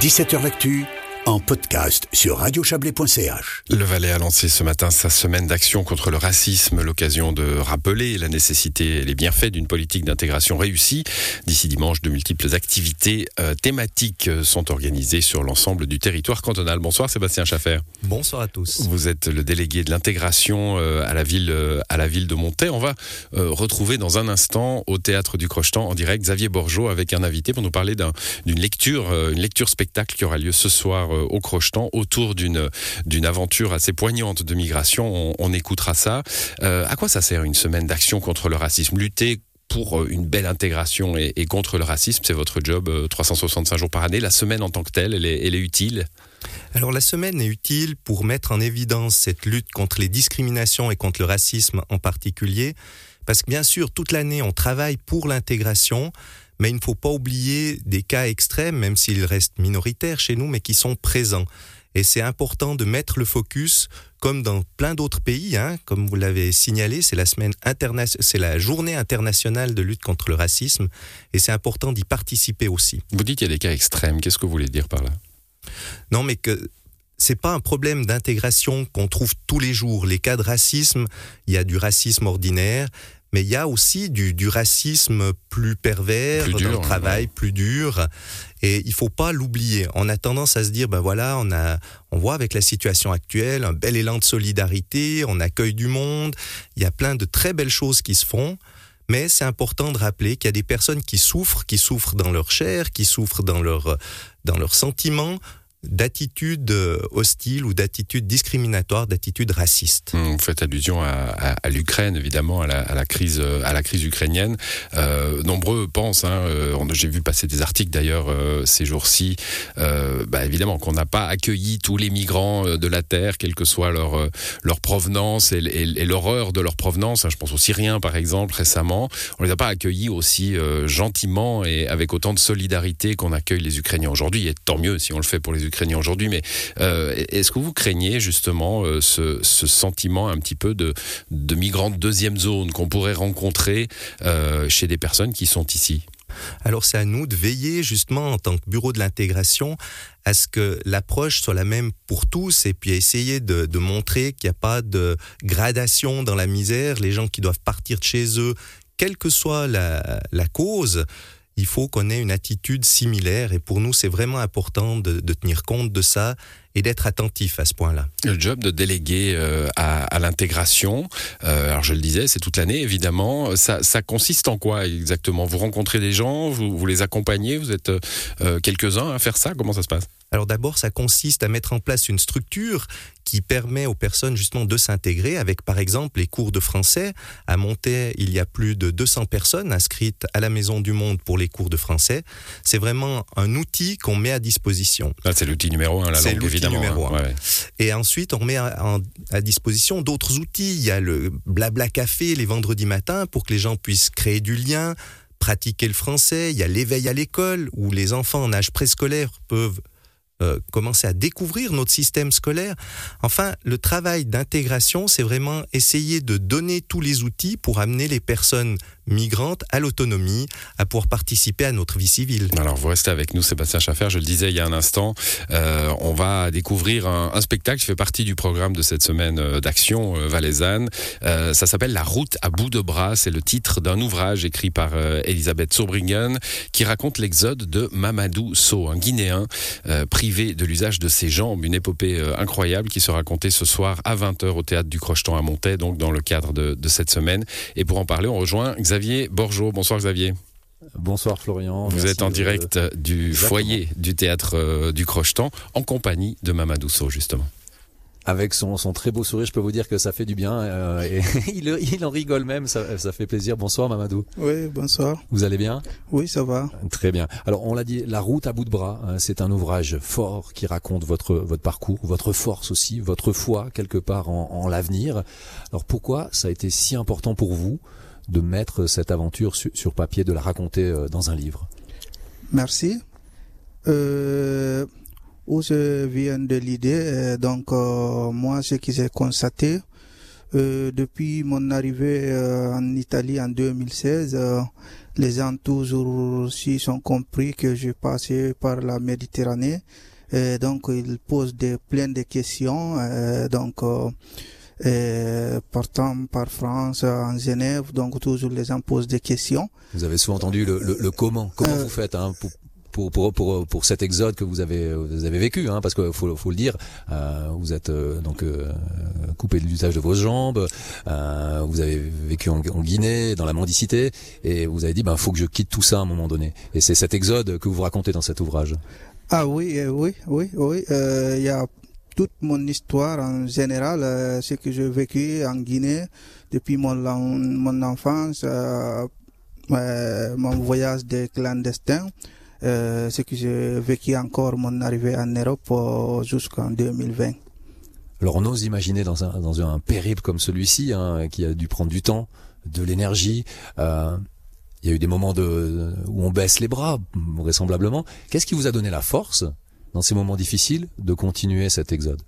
17h L'actu en podcast sur radiochablais.ch. Le Valais a lancé ce matin sa semaine d'action contre le racisme, l'occasion de rappeler la nécessité et les bienfaits d'une politique d'intégration réussie. D'ici dimanche, de multiples activités euh, thématiques euh, sont organisées sur l'ensemble du territoire cantonal. Bonsoir Sébastien Schaffer. Bonsoir à tous. Vous êtes le délégué de l'intégration euh, à la ville à la ville de Montaix. On va retrouver dans un instant au théâtre du Crochetan en direct Xavier Borgeot avec un invité pour nous parler d'une lecture, une lecture spectacle qui aura lieu ce soir euh, au Crochetan autour d'une aventure assez poignante de migration. On, écoutera ça. Euh, à quoi ça sert une semaine d'action contre le racisme? Lutter pour euh, une belle intégration et, contre le racisme, c'est votre job 365 jours par année. La semaine en tant que telle, elle est, elle est utile? Alors la semaine est utile pour mettre en évidence cette lutte contre les discriminations et contre le racisme en particulier, parce que bien sûr, toute l'année, on travaille pour l'intégration, mais il ne faut pas oublier des cas extrêmes, même s'ils restent minoritaires chez nous, mais qui sont présents. Et c'est important de mettre le focus, comme dans plein d'autres pays, hein, comme vous l'avez signalé, c'est la semaine c'est la journée internationale de lutte contre le racisme, et c'est important d'y participer aussi. Vous dites qu'il y a des cas extrêmes. Qu'est-ce que vous voulez dire par là? Non, mais que c'est pas un problème d'intégration qu'on trouve tous les jours. Les cas de racisme, il y a du racisme ordinaire, mais il y a aussi du, du racisme plus pervers plus dans le travail, plus dur. Et il faut pas l'oublier. On a tendance à se dire, ben voilà, on a, on voit avec la situation actuelle un bel élan de solidarité, on accueille du monde, il y a plein de très belles choses qui se font. Mais c'est important de rappeler qu'il y a des personnes qui souffrent, qui souffrent dans leur chair, qui souffrent dans leur, dans leurs sentiments, d'attitudes euh, hostiles ou d'attitudes discriminatoires, d'attitudes racistes. Vous faites allusion à, l'Ukraine, évidemment, à la, crise, euh, à la crise ukrainienne. Euh, nombreux pensent, hein, j'ai vu passer des articles d'ailleurs ces jours-ci, bah, évidemment qu'on n'a pas accueilli tous les migrants de la terre, quelle que soit leur leur provenance et, l'horreur de leur provenance. Hein, je pense aux Syriens, par exemple, récemment, on les a pas accueillis aussi gentiment et avec autant de solidarité qu'on accueille les Ukrainiens aujourd'hui. Et tant mieux si on le fait pour les Ukrainiens aujourd'hui, mais euh, est-ce que vous craignez justement euh, ce, sentiment un petit peu de, migrants de deuxième zone qu'on pourrait rencontrer euh, chez des personnes qui sont ici? Alors c'est à nous de veiller justement en tant que bureau de l'intégration à ce que l'approche soit la même pour tous et puis essayer de, montrer qu'il n'y a pas de gradation dans la misère, les gens qui doivent partir de chez eux, quelle que soit la cause, il faut qu'on ait une attitude similaire. Et pour nous c'est vraiment important de, tenir compte de ça et d'être attentif à ce point-là. Le job de délégué euh, à, l'intégration, euh, alors je le disais, c'est toute l'année évidemment. Ça, consiste en quoi exactement? Vous rencontrez des gens, vous, les accompagnez, vous êtes euh, quelques-uns à faire ça? Comment ça se passe? Alors d'abord, ça consiste à mettre en place une structure qui permet aux personnes justement de s'intégrer avec par exemple les cours de français. À Montaix, il y a plus de 200 personnes inscrites à la Maison du Monde pour les cours de français. C'est vraiment un outil qu'on met à disposition. Ah, c'est l'outil numéro un, la langue évidemment. Numéro hein. un. Et ensuite, on met à, à disposition d'autres outils. Il y a le blabla café les vendredis matins pour que les gens puissent créer du lien, pratiquer le français. Il y a l'éveil à l'école où les enfants en âge préscolaire peuvent euh, commencer à découvrir notre système scolaire. Enfin, le travail d'intégration, c'est vraiment essayer de donner tous les outils pour amener les personnes migrantes à l'autonomie, à pouvoir participer à notre vie civile. Alors, vous restez avec nous, Sébastien Schaffer. Je le disais il y a un instant, euh, on va découvrir un, spectacle qui fait partie du programme de cette semaine euh, d'action euh, valaisanne. ça s'appelle La route à bout de bras. C'est le titre d'un ouvrage écrit par Elisabeth Sorbringen qui raconte l'exode de Mamadou So, un Guinéen privé de l'usage de ses jambes. Une épopée incroyable qui sera racontée ce soir à 20h au théâtre du Crocheton à Montaix, donc dans le cadre de cette semaine. Et pour en parler, on rejoint Xavier Xavier Borgeot. Bonsoir Xavier. Bonsoir Florian. Vous êtes en direct du foyer du théâtre euh, du Crochetan en compagnie de Mamadou Sow justement. Avec son, très beau sourire, je peux vous dire que ça fait du bien. Euh, et il, en rigole même, ça, fait plaisir. Bonsoir Mamadou. Oui, bonsoir. Vous allez bien? Oui, ça va. Très bien. Alors on l'a dit, La route à bout de bras, hein, c'est un ouvrage fort qui raconte votre, votre parcours, votre force aussi, votre foi quelque part en, en l'avenir. Alors pourquoi ça a été si important pour vous? De mettre cette aventure sur, papier, de la raconter euh, dans un livre Merci. Euh, où je viens de l'idée, euh, donc moi ce que j'ai constaté depuis mon arrivée en Italie en 2016, les gens toujours aussi sont compris que je passais par la Méditerranée. Et donc ils posent des, plein de questions. donc euh, partant par France en Genève, donc toujours les gens posent des questions. Vous avez souvent entendu le, le, le comment. Comment vous faites hein, pour, pour, pour, pour, pour cet exode que vous avez, vous avez vécu, hein, parce qu'il faut, faut le dire, euh, vous êtes euh, donc euh, coupé de l'usage de vos jambes, euh, vous avez vécu en, en, Guinée, dans la mendicité, et vous avez dit, ben, faut que je quitte tout ça à un moment donné. Et c'est cet exode que vous racontez dans cet ouvrage. Ah oui, oui, oui, oui. Il y a toute mon histoire en général, ce que j'ai vécu en Guinée depuis mon, mon enfance, mon voyage de clandestin. Euh, ce que j'ai vécu encore mon arrivée en Europe euh, jusqu'en 2020. Alors on ose imaginer dans un, dans un périple comme celui-ci, hein, qui a dû prendre du temps, de l'énergie, euh, il y a eu des moments où on baisse les bras, vraisemblablement. Qu'est-ce qui vous a donné la force, dans ces moments difficiles, de continuer cet exode?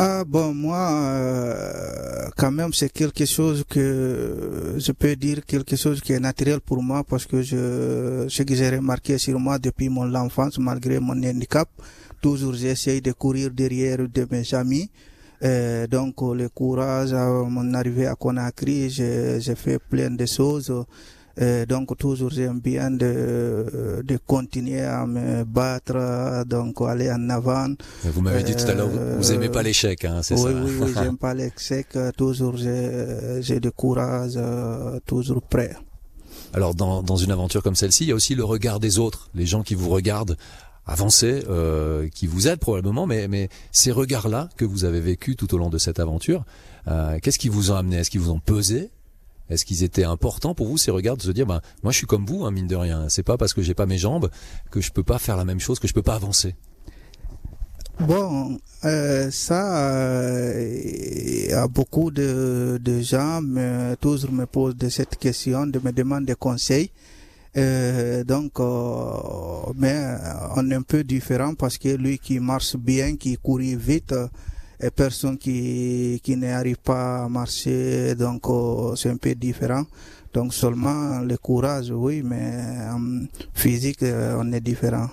Ah bon, moi, euh, quand même, c'est quelque chose que je peux dire quelque chose qui est naturel pour moi parce que je, ce que j'ai remarqué sur moi depuis mon enfance, malgré mon handicap, toujours j'essaye de courir derrière de mes amis. Euh, donc le courage à mon arrivée à Conakry, j'ai fait plein de choses. Euh, donc toujours j'aime bien de, de continuer à me battre, donc aller en avant. Vous m'avez dit tout à l'heure, vous aimez pas l'échec, hein, c'est oui, ça Oui, oui, j'aime pas l'échec. Toujours j'ai du courage, euh, toujours prêt. Alors dans, dans une aventure comme celle-ci, il y a aussi le regard des autres, les gens qui vous regardent avancer, euh, qui vous aident probablement, mais, mais ces regards-là que vous avez vécu tout au long de cette aventure, euh, qu'est-ce qui vous ont amené? Est-ce qu'ils vous ont pesé? Est-ce qu'ils étaient importants pour vous ces regards de se dire, ben moi je suis comme vous, hein, mine de rien. C'est pas parce que j'ai pas mes jambes que je peux pas faire la même chose, que je peux pas avancer. Bon, euh, ça, euh, beaucoup de, de gens me, toujours me posent de cette question, de me demandent des conseils. Euh, donc, euh, mais on est un peu différent parce que lui qui marche bien, qui courit vite, personne qui, qui n'arrive pas à marcher, donc oh, c'est un peu différent. Donc seulement le courage, oui, mais en physique, euh, on est différent.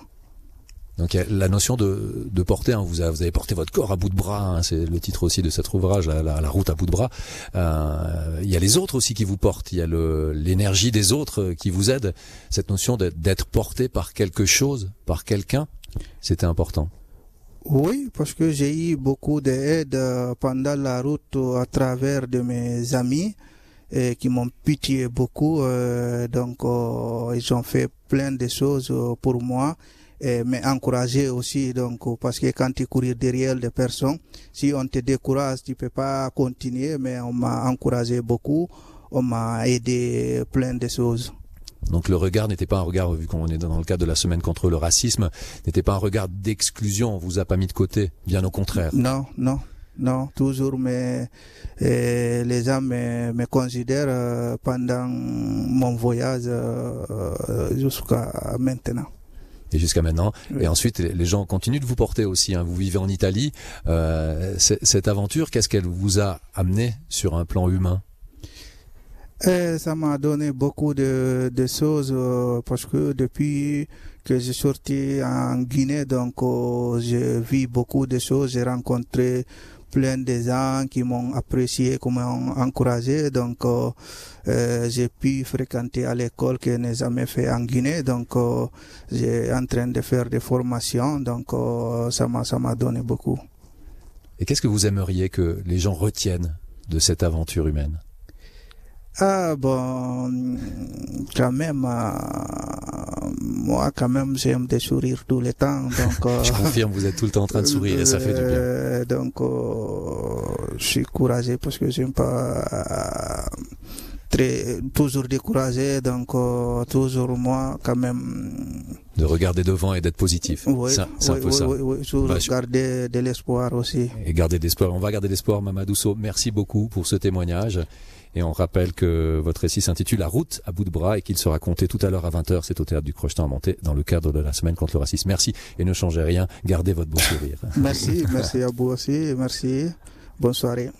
Donc la notion de, de porter, hein, vous, avez, porté votre corps à bout de bras, hein, c'est le titre aussi de cet ouvrage, la route à bout de bras. Euh, il y a les autres aussi qui vous portent, il y a l'énergie des autres qui vous aide. Cette notion d'être porté par quelque chose, par quelqu'un, c'était important. Oui, parce que j'ai eu beaucoup d'aide pendant la route à travers de mes amis qui m'ont pitié beaucoup. Euh, donc, euh, ils ont fait plein de choses pour moi et m'encourager aussi. Donc, parce que quand tu cours derrière des personnes, si on te décourage, tu peux pas continuer. Mais on m'a encouragé beaucoup, on m'a aidé plein de choses. Donc le regard n'était pas un regard, vu qu'on est dans le cadre de la semaine contre le racisme, n'était pas un regard d'exclusion, on vous a pas mis de côté, bien au contraire. Non, non, non, toujours mais les gens me, me considèrent euh, pendant mon voyage euh, jusqu'à maintenant. Et jusqu'à maintenant. Oui. Et ensuite, les gens continuent de vous porter aussi. Hein. Vous vivez en Italie. Euh, cette aventure, qu'est-ce qu'elle vous a amené sur un plan humain? Et ça m'a donné beaucoup de, de choses euh, parce que depuis que j'ai sorti en Guinée, donc euh, j'ai vu beaucoup de choses, j'ai rencontré plein de gens qui m'ont apprécié, qui m'ont encouragé, donc euh, j'ai pu fréquenter à l'école que j'ai jamais fait en Guinée, donc j'ai en train de faire des formations, donc ça m'a ça m'a donné beaucoup. Et qu'est-ce que vous aimeriez que les gens retiennent de cette aventure humaine? Ah bon, quand même, euh, moi quand même j'aime des sourires tout le temps. Donc, euh, je confirme, vous êtes tout le temps en train de sourire et ça fait du bien. Euh, donc, je suis courageux parce que j'aime pas très toujours découragé. Donc, toujours moi quand même. De regarder devant et d'être positif. Oui, c'est oui, un peu oui, ça. Oui, oui, bah, garder de l'espoir aussi. Et garder de l'espoir. On va garder l'espoir, Mamadou So. Merci beaucoup pour ce témoignage. Et on rappelle que votre récit s'intitule La route à bout de bras et qu'il sera compté tout à l'heure à 20h. C'est au théâtre du Crochetin à monter dans le cadre de la semaine contre le racisme. Merci et ne changez rien. Gardez votre beau sourire. Merci, merci à vous aussi. Merci. Bonne soirée.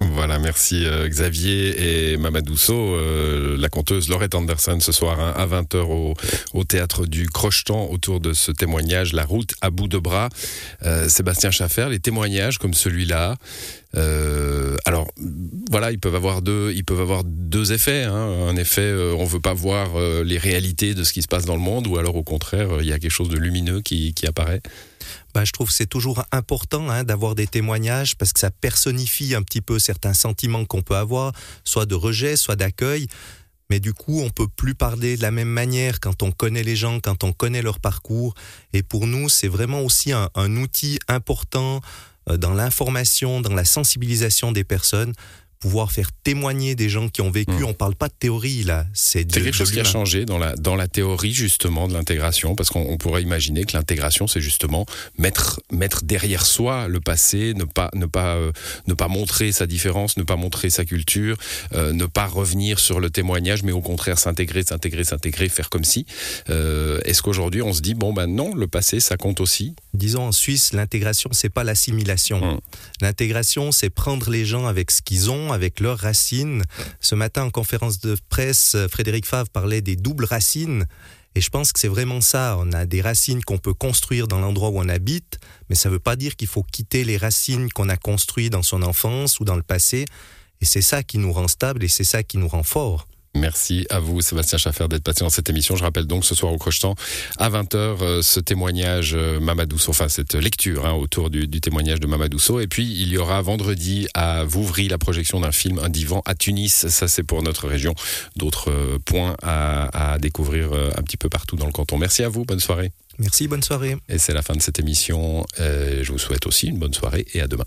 Voilà, merci euh, Xavier et Mamadousso, euh, la conteuse Laurette Anderson ce soir hein, à 20h au, au, théâtre du Crochetan autour de ce témoignage La route à bout de bras. Euh, Sébastien Schaffer, les témoignages comme celui-là, euh, alors voilà, ils peuvent avoir deux, ils peuvent avoir deux effets. Hein. Un effet, euh, on veut pas voir euh, les réalités de ce qui se passe dans le monde, ou alors au contraire, il y a quelque chose de lumineux qui, qui apparaît. Bah, je trouve que c'est toujours important hein, d'avoir des témoignages parce que ça personnifie un petit peu certains sentiments qu'on peut avoir, soit de rejet, soit d'accueil. Mais du coup, on peut plus parler de la même manière quand on connaît les gens, quand on connaît leur parcours. Et pour nous, c'est vraiment aussi un, un outil important dans l'information, dans la sensibilisation des personnes pouvoir faire témoigner des gens qui ont vécu. Mmh. On parle pas de théorie là, c'est quelque chose qui a changé dans la dans la théorie justement de l'intégration, parce qu'on pourrait imaginer que l'intégration c'est justement mettre mettre derrière soi le passé, ne pas ne pas euh, ne pas montrer sa différence, ne pas montrer sa culture, euh, ne pas revenir sur le témoignage, mais au contraire s'intégrer, s'intégrer, s'intégrer, faire comme si. Euh, Est-ce qu'aujourd'hui on se dit bon ben non, le passé ça compte aussi? Disons en Suisse, l'intégration c'est pas l'assimilation. Mmh. L'intégration c'est prendre les gens avec ce qu'ils ont avec leurs racines. Ce matin, en conférence de presse, Frédéric Favre parlait des doubles racines. Et je pense que c'est vraiment ça. On a des racines qu'on peut construire dans l'endroit où on habite, mais ça ne veut pas dire qu'il faut quitter les racines qu'on a construites dans son enfance ou dans le passé. Et c'est ça qui nous rend stable et c'est ça qui nous rend fort. Merci à vous, Sébastien Schaffer, d'être passé dans cette émission. Je rappelle donc ce soir au Crochetan, à 20h, euh, ce témoignage euh, Mamadousso, enfin cette lecture hein, autour du, du, témoignage de Mamadousso. Et puis, il y aura vendredi à Vouvry la projection d'un film, Un divan à Tunis. Ça, c'est pour notre région. D'autres euh, points à, à découvrir un petit peu partout dans le canton. Merci à vous, bonne soirée. Merci, bonne soirée. Et c'est la fin de cette émission. Euh, je vous souhaite aussi une bonne soirée et à demain.